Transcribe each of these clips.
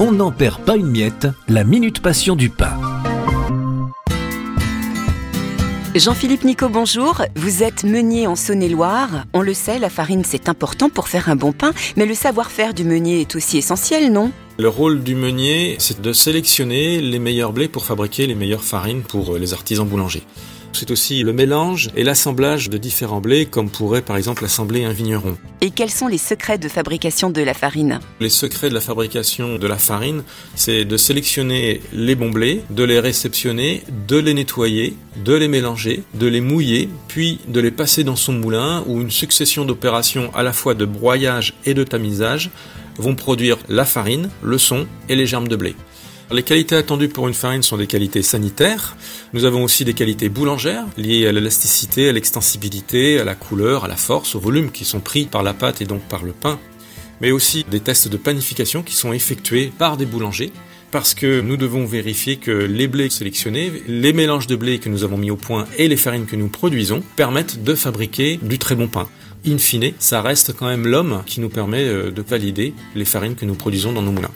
On n'en perd pas une miette, la minute passion du pain. Jean-Philippe Nico, bonjour. Vous êtes meunier en Saône-et-Loire. On le sait, la farine c'est important pour faire un bon pain, mais le savoir-faire du meunier est aussi essentiel, non? Le rôle du meunier, c'est de sélectionner les meilleurs blés pour fabriquer les meilleures farines pour les artisans boulangers. C'est aussi le mélange et l'assemblage de différents blés, comme pourrait par exemple assembler un vigneron. Et quels sont les secrets de fabrication de la farine? Les secrets de la fabrication de la farine, c'est de sélectionner les bons blés, de les réceptionner, de les nettoyer, de les mélanger, de les mouiller, puis de les passer dans son moulin où une succession d'opérations à la fois de broyage et de tamisage vont produire la farine, le son et les germes de blé. Les qualités attendues pour une farine sont des qualités sanitaires. Nous avons aussi des qualités boulangères liées à l'élasticité, à l'extensibilité, à la couleur, à la force, au volume qui sont pris par la pâte et donc par le pain. Mais aussi des tests de panification qui sont effectués par des boulangers parce que nous devons vérifier que les blés sélectionnés, les mélanges de blés que nous avons mis au point et les farines que nous produisons permettent de fabriquer du très bon pain. In fine, ça reste quand même l'homme qui nous permet euh, de valider les farines que nous produisons dans nos moulins.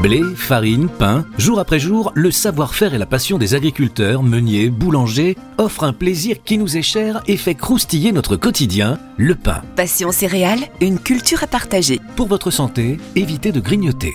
Blé, farine, pain, jour après jour, le savoir-faire et la passion des agriculteurs, meuniers, boulangers offrent un plaisir qui nous est cher et fait croustiller notre quotidien, le pain. Passion céréales, une culture à partager. Pour votre santé, évitez de grignoter.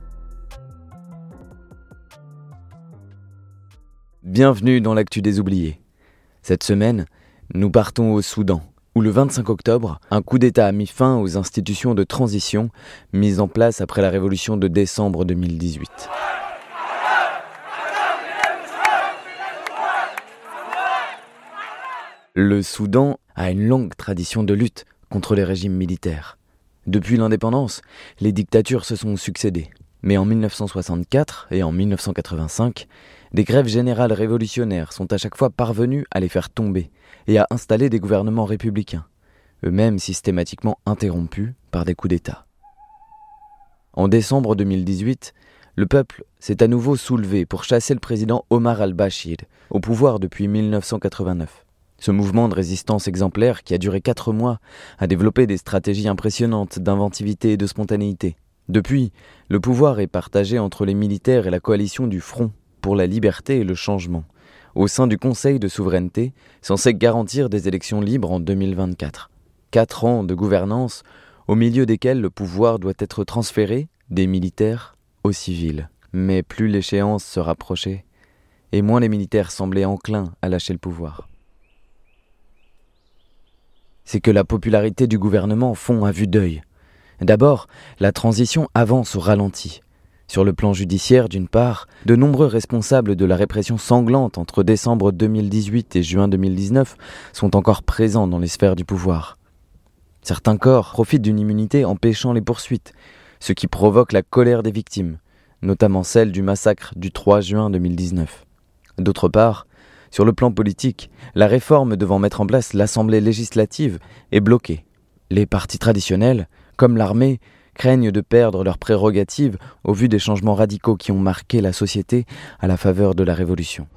Bienvenue dans l'actu des oubliés. Cette semaine, nous partons au Soudan, où le 25 octobre, un coup d'État a mis fin aux institutions de transition mises en place après la révolution de décembre 2018. Le Soudan a une longue tradition de lutte contre les régimes militaires. Depuis l'indépendance, les dictatures se sont succédées. Mais en 1964 et en 1985, des grèves générales révolutionnaires sont à chaque fois parvenues à les faire tomber et à installer des gouvernements républicains, eux-mêmes systématiquement interrompus par des coups d'État. En décembre 2018, le peuple s'est à nouveau soulevé pour chasser le président Omar al-Bashir, au pouvoir depuis 1989. Ce mouvement de résistance exemplaire, qui a duré quatre mois, a développé des stratégies impressionnantes d'inventivité et de spontanéité. Depuis, le pouvoir est partagé entre les militaires et la coalition du Front pour la liberté et le changement, au sein du Conseil de souveraineté, censé garantir des élections libres en 2024. Quatre ans de gouvernance, au milieu desquels le pouvoir doit être transféré des militaires aux civils. Mais plus l'échéance se rapprochait, et moins les militaires semblaient enclins à lâcher le pouvoir. C'est que la popularité du gouvernement fond à vue d'œil. D'abord, la transition avance au ralenti. Sur le plan judiciaire, d'une part, de nombreux responsables de la répression sanglante entre décembre 2018 et juin 2019 sont encore présents dans les sphères du pouvoir. Certains corps profitent d'une immunité empêchant les poursuites, ce qui provoque la colère des victimes, notamment celle du massacre du 3 juin 2019. D'autre part, sur le plan politique, la réforme devant mettre en place l'Assemblée législative est bloquée. Les partis traditionnels, comme l'armée, craignent de perdre leurs prérogatives au vu des changements radicaux qui ont marqué la société à la faveur de la Révolution.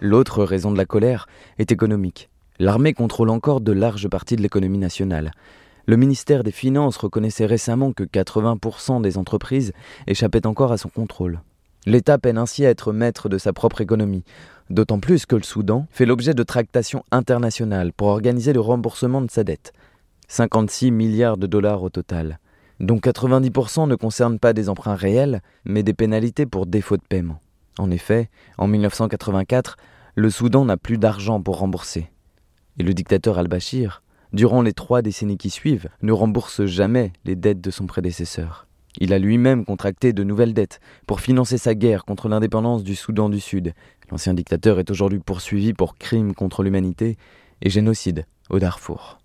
L'autre raison de la colère est économique. L'armée contrôle encore de larges parties de l'économie nationale. Le ministère des Finances reconnaissait récemment que 80% des entreprises échappaient encore à son contrôle. L'État peine ainsi à être maître de sa propre économie, d'autant plus que le Soudan fait l'objet de tractations internationales pour organiser le remboursement de sa dette. 56 milliards de dollars au total, dont 90% ne concernent pas des emprunts réels, mais des pénalités pour défaut de paiement. En effet, en 1984, le Soudan n'a plus d'argent pour rembourser. Et le dictateur al-Bashir, durant les trois décennies qui suivent, ne rembourse jamais les dettes de son prédécesseur. Il a lui-même contracté de nouvelles dettes pour financer sa guerre contre l'indépendance du Soudan du Sud. L'ancien dictateur est aujourd'hui poursuivi pour crimes contre l'humanité et génocide au Darfour.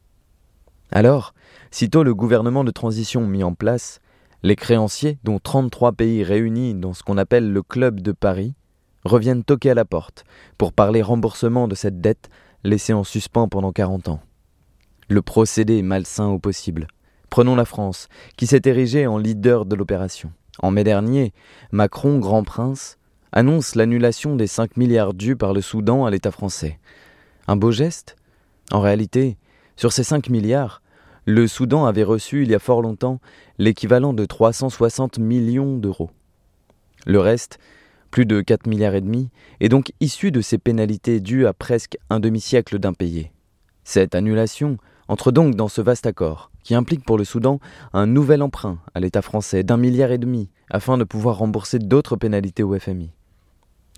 Alors, sitôt le gouvernement de transition mis en place, les créanciers, dont 33 pays réunis dans ce qu'on appelle le Club de Paris, reviennent toquer à la porte pour parler remboursement de cette dette laissée en suspens pendant 40 ans. Le procédé est malsain au possible. Prenons la France, qui s'est érigée en leader de l'opération. En mai dernier, Macron, grand prince, annonce l'annulation des 5 milliards dus par le Soudan à l'État français. Un beau geste? En réalité, sur ces 5 milliards, le Soudan avait reçu il y a fort longtemps l'équivalent de 360 millions d'euros. Le reste, plus de 4 milliards et demi, est donc issu de ces pénalités dues à presque un demi-siècle d'impayés. Cette annulation entre donc dans ce vaste accord, qui implique pour le Soudan un nouvel emprunt à l'État français d'un milliard et demi afin de pouvoir rembourser d'autres pénalités au FMI.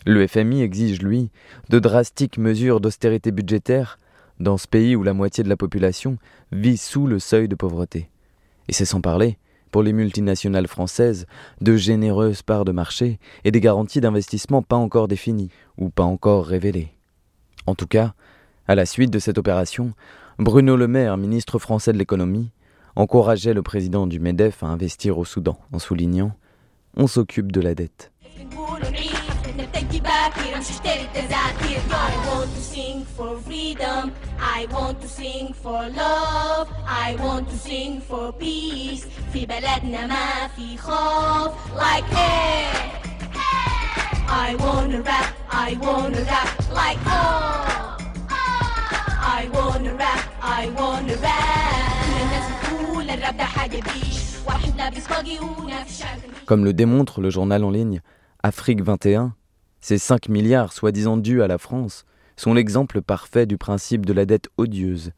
Le FMI exige, lui, de drastiques mesures d'austérité budgétaire dans ce pays où la moitié de la population vit sous le seuil de pauvreté. Et c'est sans parler, pour les multinationales françaises, de généreuses parts de marché et des garanties d'investissement pas encore définies ou pas encore révélées. En tout cas, à la suite de cette opération, Bruno Le Maire, ministre français de l'économie, encourageait le président du MEDEF à investir au Soudan en soulignant On s'occupe de la dette. Comme le démontre le journal en ligne Afrique 21, ces 5 milliards soi-disant dus à la France sont l'exemple parfait du principe de la dette odieuse,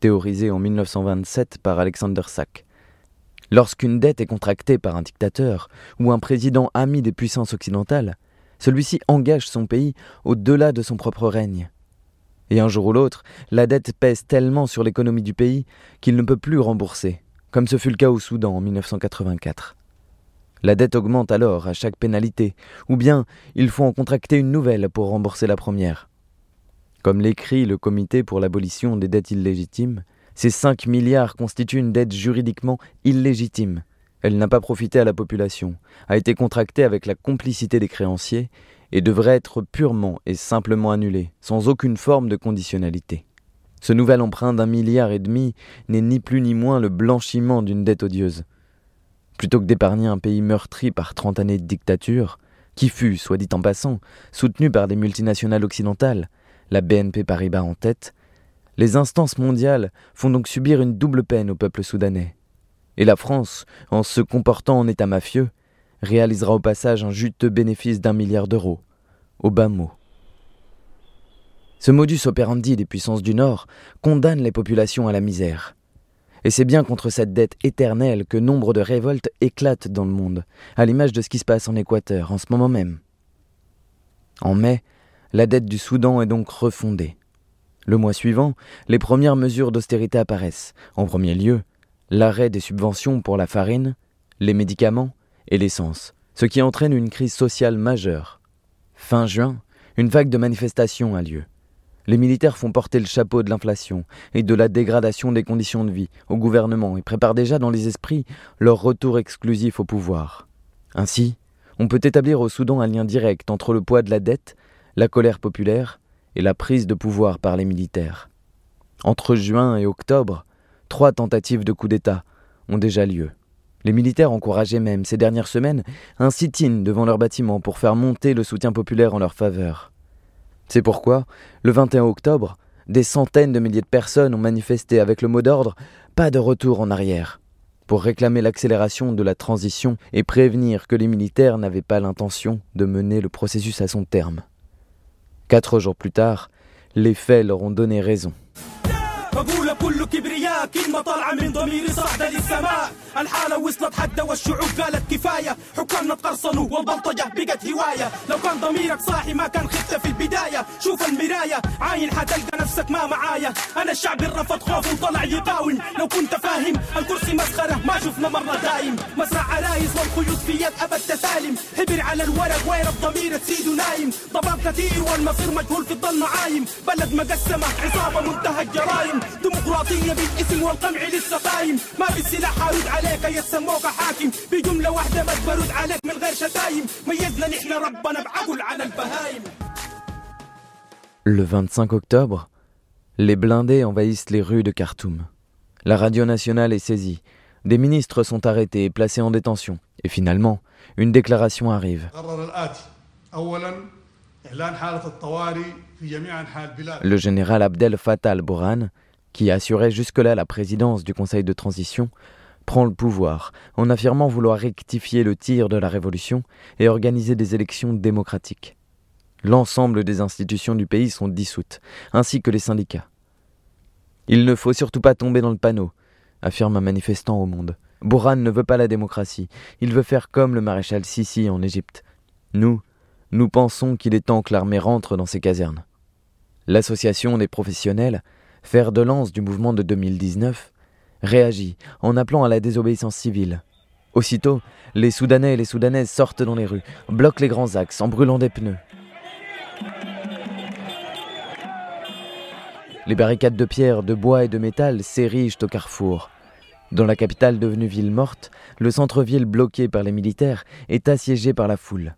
théorisé en 1927 par Alexander Sack. Lorsqu'une dette est contractée par un dictateur ou un président ami des puissances occidentales, celui-ci engage son pays au-delà de son propre règne. Et un jour ou l'autre, la dette pèse tellement sur l'économie du pays qu'il ne peut plus rembourser, comme ce fut le cas au Soudan en 1984. La dette augmente alors à chaque pénalité, ou bien il faut en contracter une nouvelle pour rembourser la première. Comme l'écrit le Comité pour l'abolition des dettes illégitimes, ces 5 milliards constituent une dette juridiquement illégitime. Elle n'a pas profité à la population, a été contractée avec la complicité des créanciers et devrait être purement et simplement annulé, sans aucune forme de conditionnalité. Ce nouvel emprunt d'un milliard et demi n'est ni plus ni moins le blanchiment d'une dette odieuse. Plutôt que d'épargner un pays meurtri par trente années de dictature, qui fut, soit dit en passant, soutenu par des multinationales occidentales, la BNP Paribas en tête, les instances mondiales font donc subir une double peine au peuple soudanais. Et la France, en se comportant en État mafieux, réalisera au passage un juteux bénéfice d'un milliard d'euros, au bas mot. Ce modus operandi des puissances du Nord condamne les populations à la misère. Et c'est bien contre cette dette éternelle que nombre de révoltes éclatent dans le monde, à l'image de ce qui se passe en Équateur en ce moment même. En mai, la dette du Soudan est donc refondée. Le mois suivant, les premières mesures d'austérité apparaissent. En premier lieu, l'arrêt des subventions pour la farine, les médicaments et l'essence, ce qui entraîne une crise sociale majeure. Fin juin, une vague de manifestations a lieu. Les militaires font porter le chapeau de l'inflation et de la dégradation des conditions de vie au gouvernement et préparent déjà dans les esprits leur retour exclusif au pouvoir. Ainsi, on peut établir au Soudan un lien direct entre le poids de la dette, la colère populaire et la prise de pouvoir par les militaires. Entre juin et octobre, trois tentatives de coup d'État ont déjà lieu. Les militaires encourageaient même ces dernières semaines un sit-in devant leurs bâtiments pour faire monter le soutien populaire en leur faveur. C'est pourquoi, le 21 octobre, des centaines de milliers de personnes ont manifesté avec le mot d'ordre Pas de retour en arrière, pour réclamer l'accélération de la transition et prévenir que les militaires n'avaient pas l'intention de mener le processus à son terme. Quatre jours plus tard, les faits leur ont donné raison. بقول كل كبرياء كلمة طالعة من ضميري صاعدة للسماء. الحالة وصلت حدة والشعوب قالت كفاية. حكامنا تقرصنوا والبلطجة بقت هواية. لو كان ضميرك صاحي ما كان خفت في البداية. شوف المراية عاين حتلقى نفسك ما معايا. أنا الشعب رفض خوف وطلع يقاوم. لو كنت فاهم الكرسي مسخرة ما شفنا مرة دايم. مسرع عرايس والخيوط في يد أبد تسالم حبر على الورق وين الضمير تسيد نايم ضباب كثير والمصير مجهول في الظل معايم بلد مقسمة عصابة منتهى الجرايم ديمقراطية بالاسم والقمع لسه قايم ما في سلاح حارد عليك يسموك حاكم بجملة واحدة بس برد عليك من غير شتايم ميزنا نحن ربنا بعقل على البهايم Le 25 octobre, les blindés envahissent les rues de Khartoum. La radio nationale est saisie. Des ministres sont arrêtés et placés en détention. Et finalement, une déclaration arrive. Le général Abdel Fattah al-Bourhan, qui assurait jusque-là la présidence du Conseil de transition, prend le pouvoir en affirmant vouloir rectifier le tir de la révolution et organiser des élections démocratiques. L'ensemble des institutions du pays sont dissoutes, ainsi que les syndicats. Il ne faut surtout pas tomber dans le panneau, affirme un manifestant au monde. Bourhan ne veut pas la démocratie, il veut faire comme le maréchal Sissi en Égypte. Nous, nous pensons qu'il est temps que l'armée rentre dans ses casernes. L'association des professionnels, fer de lance du mouvement de 2019, réagit en appelant à la désobéissance civile. Aussitôt, les Soudanais et les Soudanaises sortent dans les rues, bloquent les grands axes en brûlant des pneus. Les barricades de pierre, de bois et de métal s'érigent au carrefour. Dans la capitale devenue ville morte, le centre-ville bloqué par les militaires est assiégé par la foule.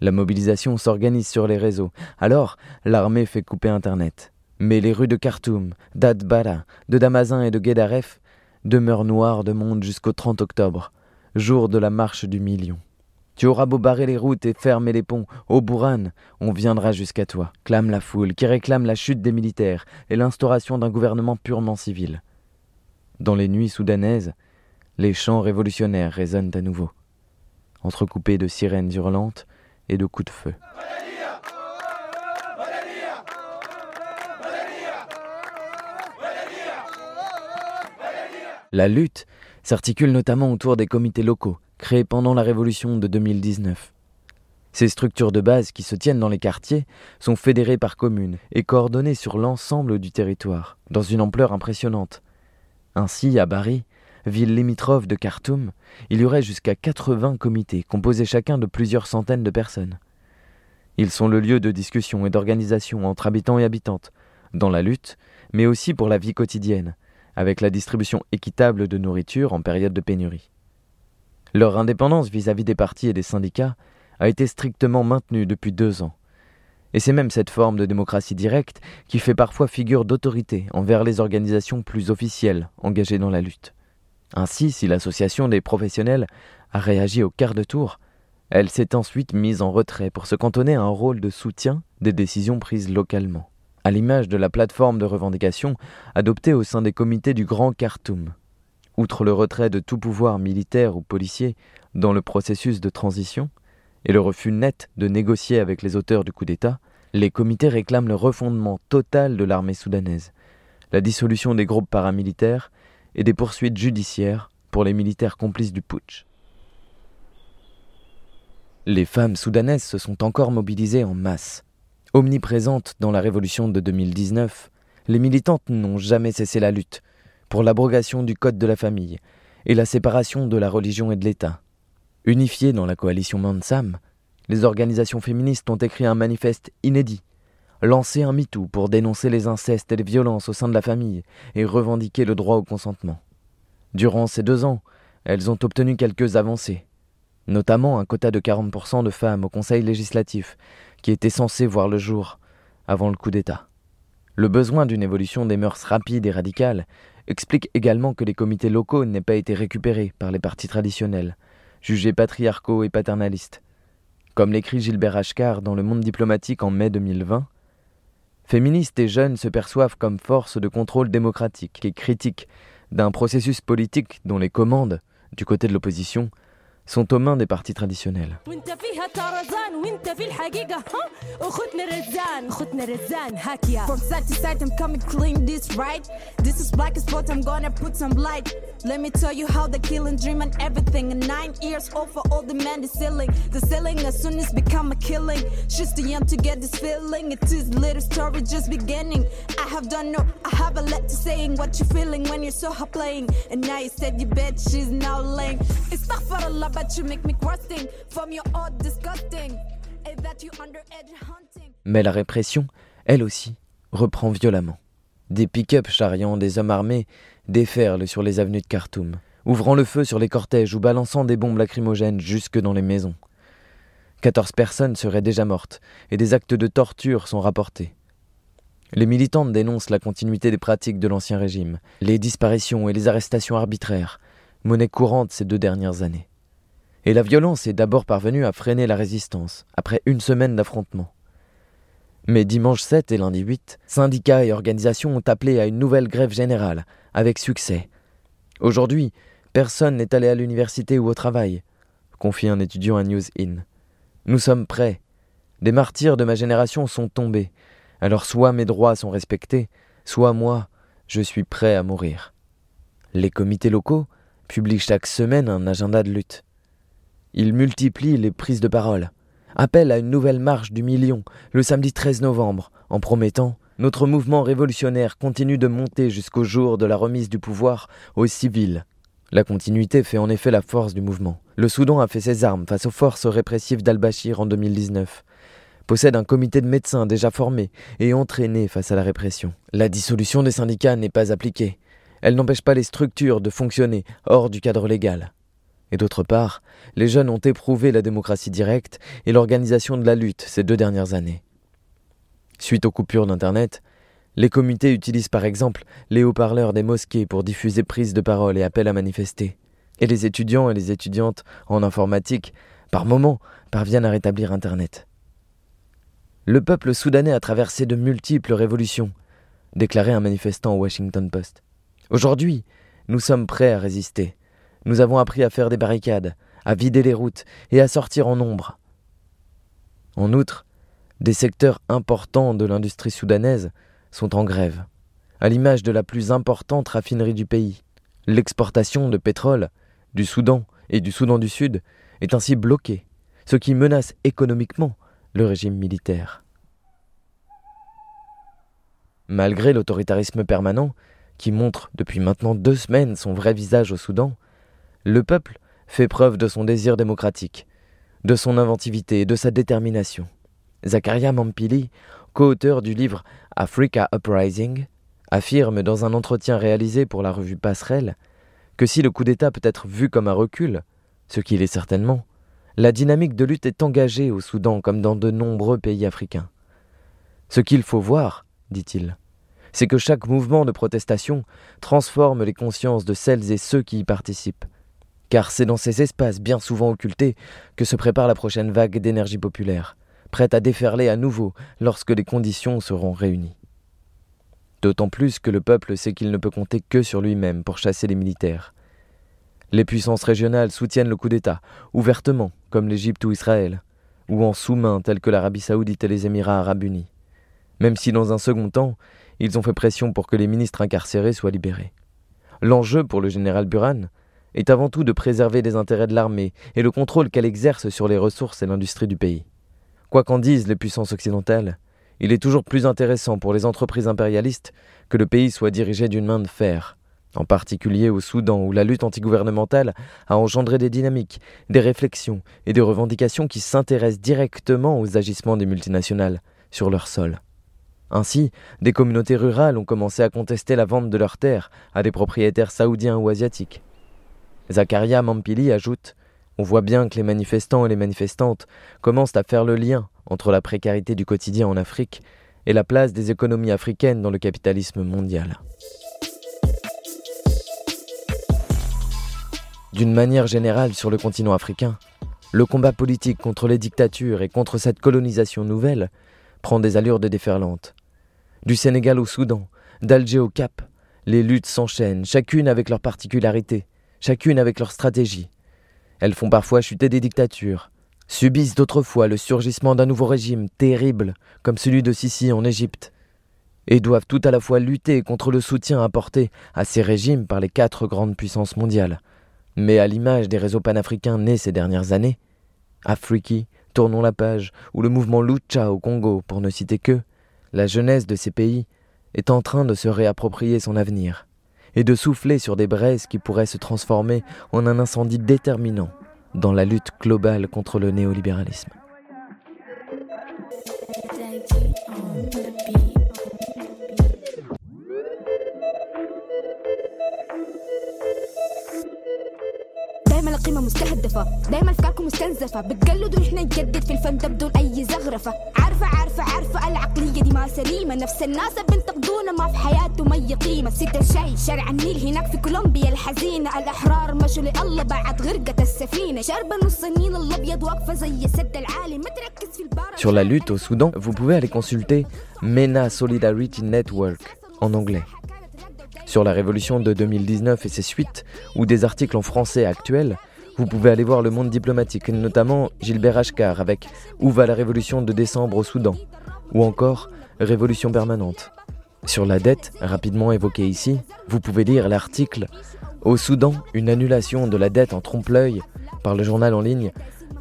La mobilisation s'organise sur les réseaux. Alors, l'armée fait couper Internet. Mais les rues de Khartoum, d'Adbara, de Damazin et de Guédaref demeurent noires de monde jusqu'au 30 octobre, jour de la marche du million. Tu auras beau barrer les routes et fermer les ponts, au Bourran, on viendra jusqu'à toi, clame la foule, qui réclame la chute des militaires et l'instauration d'un gouvernement purement civil. Dans les nuits soudanaises, les chants révolutionnaires résonnent à nouveau, entrecoupés de sirènes hurlantes et de coups de feu. La lutte s'articule notamment autour des comités locaux, créés pendant la révolution de 2019. Ces structures de base qui se tiennent dans les quartiers sont fédérées par communes et coordonnées sur l'ensemble du territoire, dans une ampleur impressionnante. Ainsi, à Bari, ville limitrophe de Khartoum, il y aurait jusqu'à 80 comités composés chacun de plusieurs centaines de personnes. Ils sont le lieu de discussion et d'organisation entre habitants et habitantes, dans la lutte, mais aussi pour la vie quotidienne, avec la distribution équitable de nourriture en période de pénurie. Leur indépendance vis-à-vis des partis et des syndicats a été strictement maintenue depuis deux ans. Et c'est même cette forme de démocratie directe qui fait parfois figure d'autorité envers les organisations plus officielles engagées dans la lutte. Ainsi, si l'association des professionnels a réagi au quart de tour, elle s'est ensuite mise en retrait pour se cantonner à un rôle de soutien des décisions prises localement, à l'image de la plateforme de revendication adoptée au sein des comités du Grand Khartoum. Outre le retrait de tout pouvoir militaire ou policier dans le processus de transition, et le refus net de négocier avec les auteurs du coup d'État, les comités réclament le refondement total de l'armée soudanaise, la dissolution des groupes paramilitaires et des poursuites judiciaires pour les militaires complices du putsch. Les femmes soudanaises se sont encore mobilisées en masse. Omniprésentes dans la révolution de 2019, les militantes n'ont jamais cessé la lutte, pour l'abrogation du Code de la famille et la séparation de la religion et de l'État. Unifiées dans la coalition Mansam, les organisations féministes ont écrit un manifeste inédit, lancé un MeToo pour dénoncer les incestes et les violences au sein de la famille et revendiquer le droit au consentement. Durant ces deux ans, elles ont obtenu quelques avancées, notamment un quota de 40% de femmes au Conseil législatif, qui était censé voir le jour avant le coup d'État. Le besoin d'une évolution des mœurs rapides et radicales explique également que les comités locaux n'aient pas été récupérés par les partis traditionnels, jugés patriarcaux et paternalistes. Comme l'écrit Gilbert Ashkar dans Le Monde diplomatique en mai 2020, Féministes et jeunes se perçoivent comme force de contrôle démocratique et critiques d'un processus politique dont les commandes, du côté de l'opposition, sont aux mains des partis traditionnels. Mais la répression, elle aussi, reprend violemment. Des pick-up charriant des hommes armés déferlent sur les avenues de Khartoum, ouvrant le feu sur les cortèges ou balançant des bombes lacrymogènes jusque dans les maisons. 14 personnes seraient déjà mortes et des actes de torture sont rapportés. Les militantes dénoncent la continuité des pratiques de l'Ancien Régime, les disparitions et les arrestations arbitraires, monnaie courante ces deux dernières années. Et la violence est d'abord parvenue à freiner la résistance, après une semaine d'affrontements. Mais dimanche 7 et lundi 8, syndicats et organisations ont appelé à une nouvelle grève générale, avec succès. Aujourd'hui, personne n'est allé à l'université ou au travail, confie un étudiant à News In. Nous sommes prêts. Des martyrs de ma génération sont tombés. Alors soit mes droits sont respectés, soit moi, je suis prêt à mourir. Les comités locaux publient chaque semaine un agenda de lutte. Ils multiplient les prises de parole appelle à une nouvelle marche du million le samedi 13 novembre, en promettant Notre mouvement révolutionnaire continue de monter jusqu'au jour de la remise du pouvoir aux civils. La continuité fait en effet la force du mouvement. Le Soudan a fait ses armes face aux forces répressives d'Al-Bashir en 2019 possède un comité de médecins déjà formé et entraîné face à la répression. La dissolution des syndicats n'est pas appliquée. Elle n'empêche pas les structures de fonctionner hors du cadre légal. Et d'autre part, les jeunes ont éprouvé la démocratie directe et l'organisation de la lutte ces deux dernières années. Suite aux coupures d'Internet, les comités utilisent par exemple les haut-parleurs des mosquées pour diffuser prises de parole et appels à manifester. Et les étudiants et les étudiantes en informatique, par moments, parviennent à rétablir Internet. Le peuple soudanais a traversé de multiples révolutions, déclarait un manifestant au Washington Post. Aujourd'hui, nous sommes prêts à résister. Nous avons appris à faire des barricades, à vider les routes et à sortir en nombre. En outre, des secteurs importants de l'industrie soudanaise sont en grève, à l'image de la plus importante raffinerie du pays. L'exportation de pétrole du Soudan et du Soudan du Sud est ainsi bloquée, ce qui menace économiquement le régime militaire. Malgré l'autoritarisme permanent, qui montre depuis maintenant deux semaines son vrai visage au Soudan, le peuple fait preuve de son désir démocratique, de son inventivité et de sa détermination. Zakaria Mampili, co-auteur du livre Africa Uprising, affirme dans un entretien réalisé pour la revue Passerelle que si le coup d'État peut être vu comme un recul, ce qu'il est certainement, la dynamique de lutte est engagée au Soudan comme dans de nombreux pays africains. Ce qu'il faut voir, dit-il, c'est que chaque mouvement de protestation transforme les consciences de celles et ceux qui y participent, car c'est dans ces espaces bien souvent occultés que se prépare la prochaine vague d'énergie populaire, prête à déferler à nouveau lorsque les conditions seront réunies. D'autant plus que le peuple sait qu'il ne peut compter que sur lui-même pour chasser les militaires. Les puissances régionales soutiennent le coup d'État, ouvertement, comme l'Égypte ou Israël, ou en sous-main tels que l'Arabie saoudite et les Émirats arabes unis, même si dans un second temps, ils ont fait pression pour que les ministres incarcérés soient libérés. L'enjeu pour le général Buran, est avant tout de préserver les intérêts de l'armée et le contrôle qu'elle exerce sur les ressources et l'industrie du pays. Quoi qu'en disent les puissances occidentales, il est toujours plus intéressant pour les entreprises impérialistes que le pays soit dirigé d'une main de fer, en particulier au Soudan où la lutte antigouvernementale a engendré des dynamiques, des réflexions et des revendications qui s'intéressent directement aux agissements des multinationales sur leur sol. Ainsi, des communautés rurales ont commencé à contester la vente de leurs terres à des propriétaires saoudiens ou asiatiques. Zakaria Mampili ajoute On voit bien que les manifestants et les manifestantes commencent à faire le lien entre la précarité du quotidien en Afrique et la place des économies africaines dans le capitalisme mondial. D'une manière générale sur le continent africain, le combat politique contre les dictatures et contre cette colonisation nouvelle prend des allures de déferlante. Du Sénégal au Soudan, d'Alger au Cap, Les luttes s'enchaînent, chacune avec leur particularité, chacune avec leur stratégie. Elles font parfois chuter des dictatures, subissent d'autres fois le surgissement d'un nouveau régime terrible, comme celui de Sissi en Égypte, et doivent tout à la fois lutter contre le soutien apporté à ces régimes par les quatre grandes puissances mondiales. Mais à l'image des réseaux panafricains nés ces dernières années, Afriki, Tournons la page, ou le mouvement Lucha au Congo, pour ne citer que, la jeunesse de ces pays est en train de se réapproprier son avenir et de souffler sur des braises qui pourraient se transformer en un incendie déterminant dans la lutte globale contre le néolibéralisme. دايما القيمة مستهدفة دايما افكاركم مستنزفة بتقلدوا احنا نجدد في الفن ده بدون اي زخرفة عارفة عارفة عارفة العقلية دي ما سليمة نفس الناس بينتقدونا ما في حياتهم اي قيمة ست الشاي شارع النيل هناك في كولومبيا الحزينة الاحرار مشوا لله بعد غرقة السفينة شاربة نص النيل الابيض واقفة زي السد العالي ما تركز في البار Sur la lutte au Soudan, vous pouvez aller consulter MENA Solidarity Network en anglais. Sur la révolution de 2019 et ses suites, ou des articles en français actuels, vous pouvez aller voir le monde diplomatique, notamment Gilbert Achkar avec Où va la révolution de décembre au Soudan? Ou encore Révolution permanente. Sur la dette, rapidement évoquée ici, vous pouvez lire l'article Au Soudan, une annulation de la dette en trompe-l'œil par le journal en ligne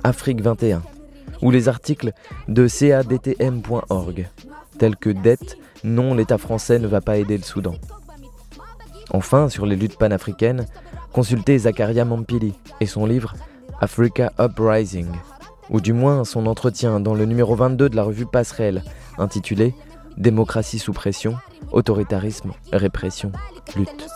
Afrique 21 ou les articles de cadtm.org tels que Dette, non l'État français ne va pas aider le Soudan. Enfin, sur les luttes panafricaines, consultez Zakaria Mampili et son livre Africa Uprising, ou du moins son entretien dans le numéro 22 de la revue Passerelle, intitulé Démocratie sous pression, autoritarisme, répression, lutte.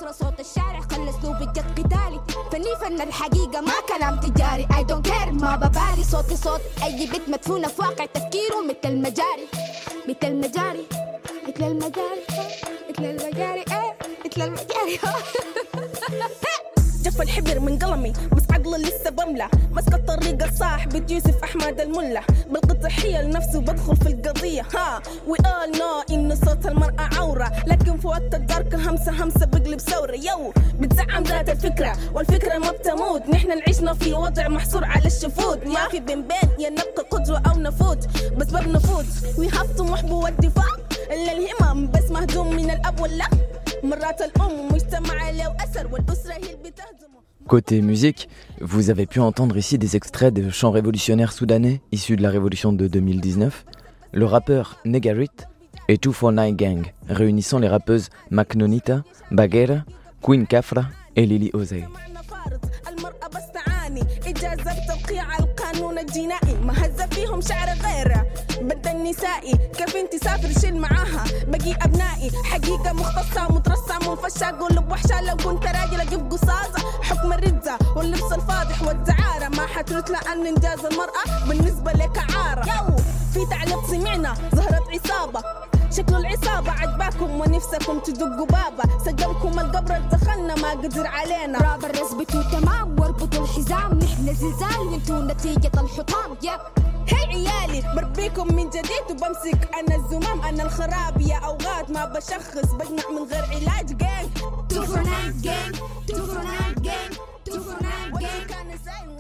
فني فن الحقيقة ما كلام تجاري. I don't care ما ببالي صوتي صوت أي بيت مدفونة في واقع تفكيره مثل المجاري. مثل المجاري مثل المجاري مثل المجاري إيه؟ مثل المجاري. جف الحبر من قلمي بس عقله لسه بملى. مسك الطريق الصاحب يوسف أحمد الملا بالقطحيه لنفسه بدخل في القضية. ها وي اول نو انه صوت المرأة عورة. لكن في وقت الدارك همسة همسة بقلب ثورة. يو بتزعم ذات الفكرة. والفكرة ما بتموت. نحن نعيشنا في وضع محصور على الشفوت ما في بين بين يا نبقى قدوة أو نفوت. بس بنفوت وي هاف طموح والدفاع. إلا الهمم بس مهدوم من الأب واللا Côté musique, vous avez pu entendre ici des extraits de chants révolutionnaires soudanais issus de la révolution de 2019. Le rappeur Negarit et 249 Gang, réunissant les rappeuses Maknonita, Bagheera, Queen Kafra et Lily Osei. بدل النسائي كيف انت سافر شيل معاها؟ باقي أبنائي. حقيقة مختصة مترصه منفشة. قول بوحشة لو كنت راجل أجيب قصاصة. حكم الرزة واللبس الفاضح والدعاره ما حترث لأن انجاز المرأة بالنسبة لك عاره يو! في تعليق سمعنا. ظهرت عصابة. شكل العصابة عجباكم ونفسكم تدقوا بابا. سجلكم القبر دخلنا ما قدر علينا. رابر رزبتوا تمام. واربطوا الحزام. نحن زلزال. وانتوا نتيجة الحطام. يب! هي عيالي بربيكم من جديد وبمسك أنا الزمام. أنا الخراب يا أوقات ما بشخص بجمع من غير علاج جيم تو فور نايت جيم تو فور نايت جيم تو فور نايت جيم